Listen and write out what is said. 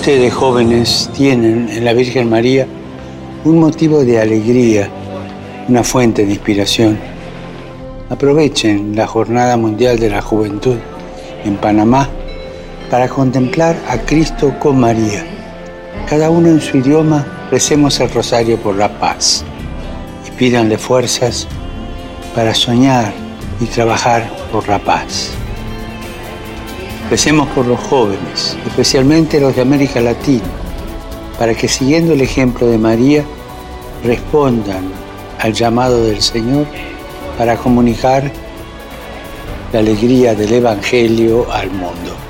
Ustedes jóvenes tienen en la Virgen María un motivo de alegría, una fuente de inspiración. Aprovechen la Jornada Mundial de la Juventud en Panamá para contemplar a Cristo con María. Cada uno en su idioma recemos el rosario por la paz y pídanle fuerzas para soñar y trabajar por la paz. Recemos por los jóvenes, especialmente los de América Latina, para que siguiendo el ejemplo de María, respondan al llamado del Señor para comunicar la alegría del Evangelio al mundo.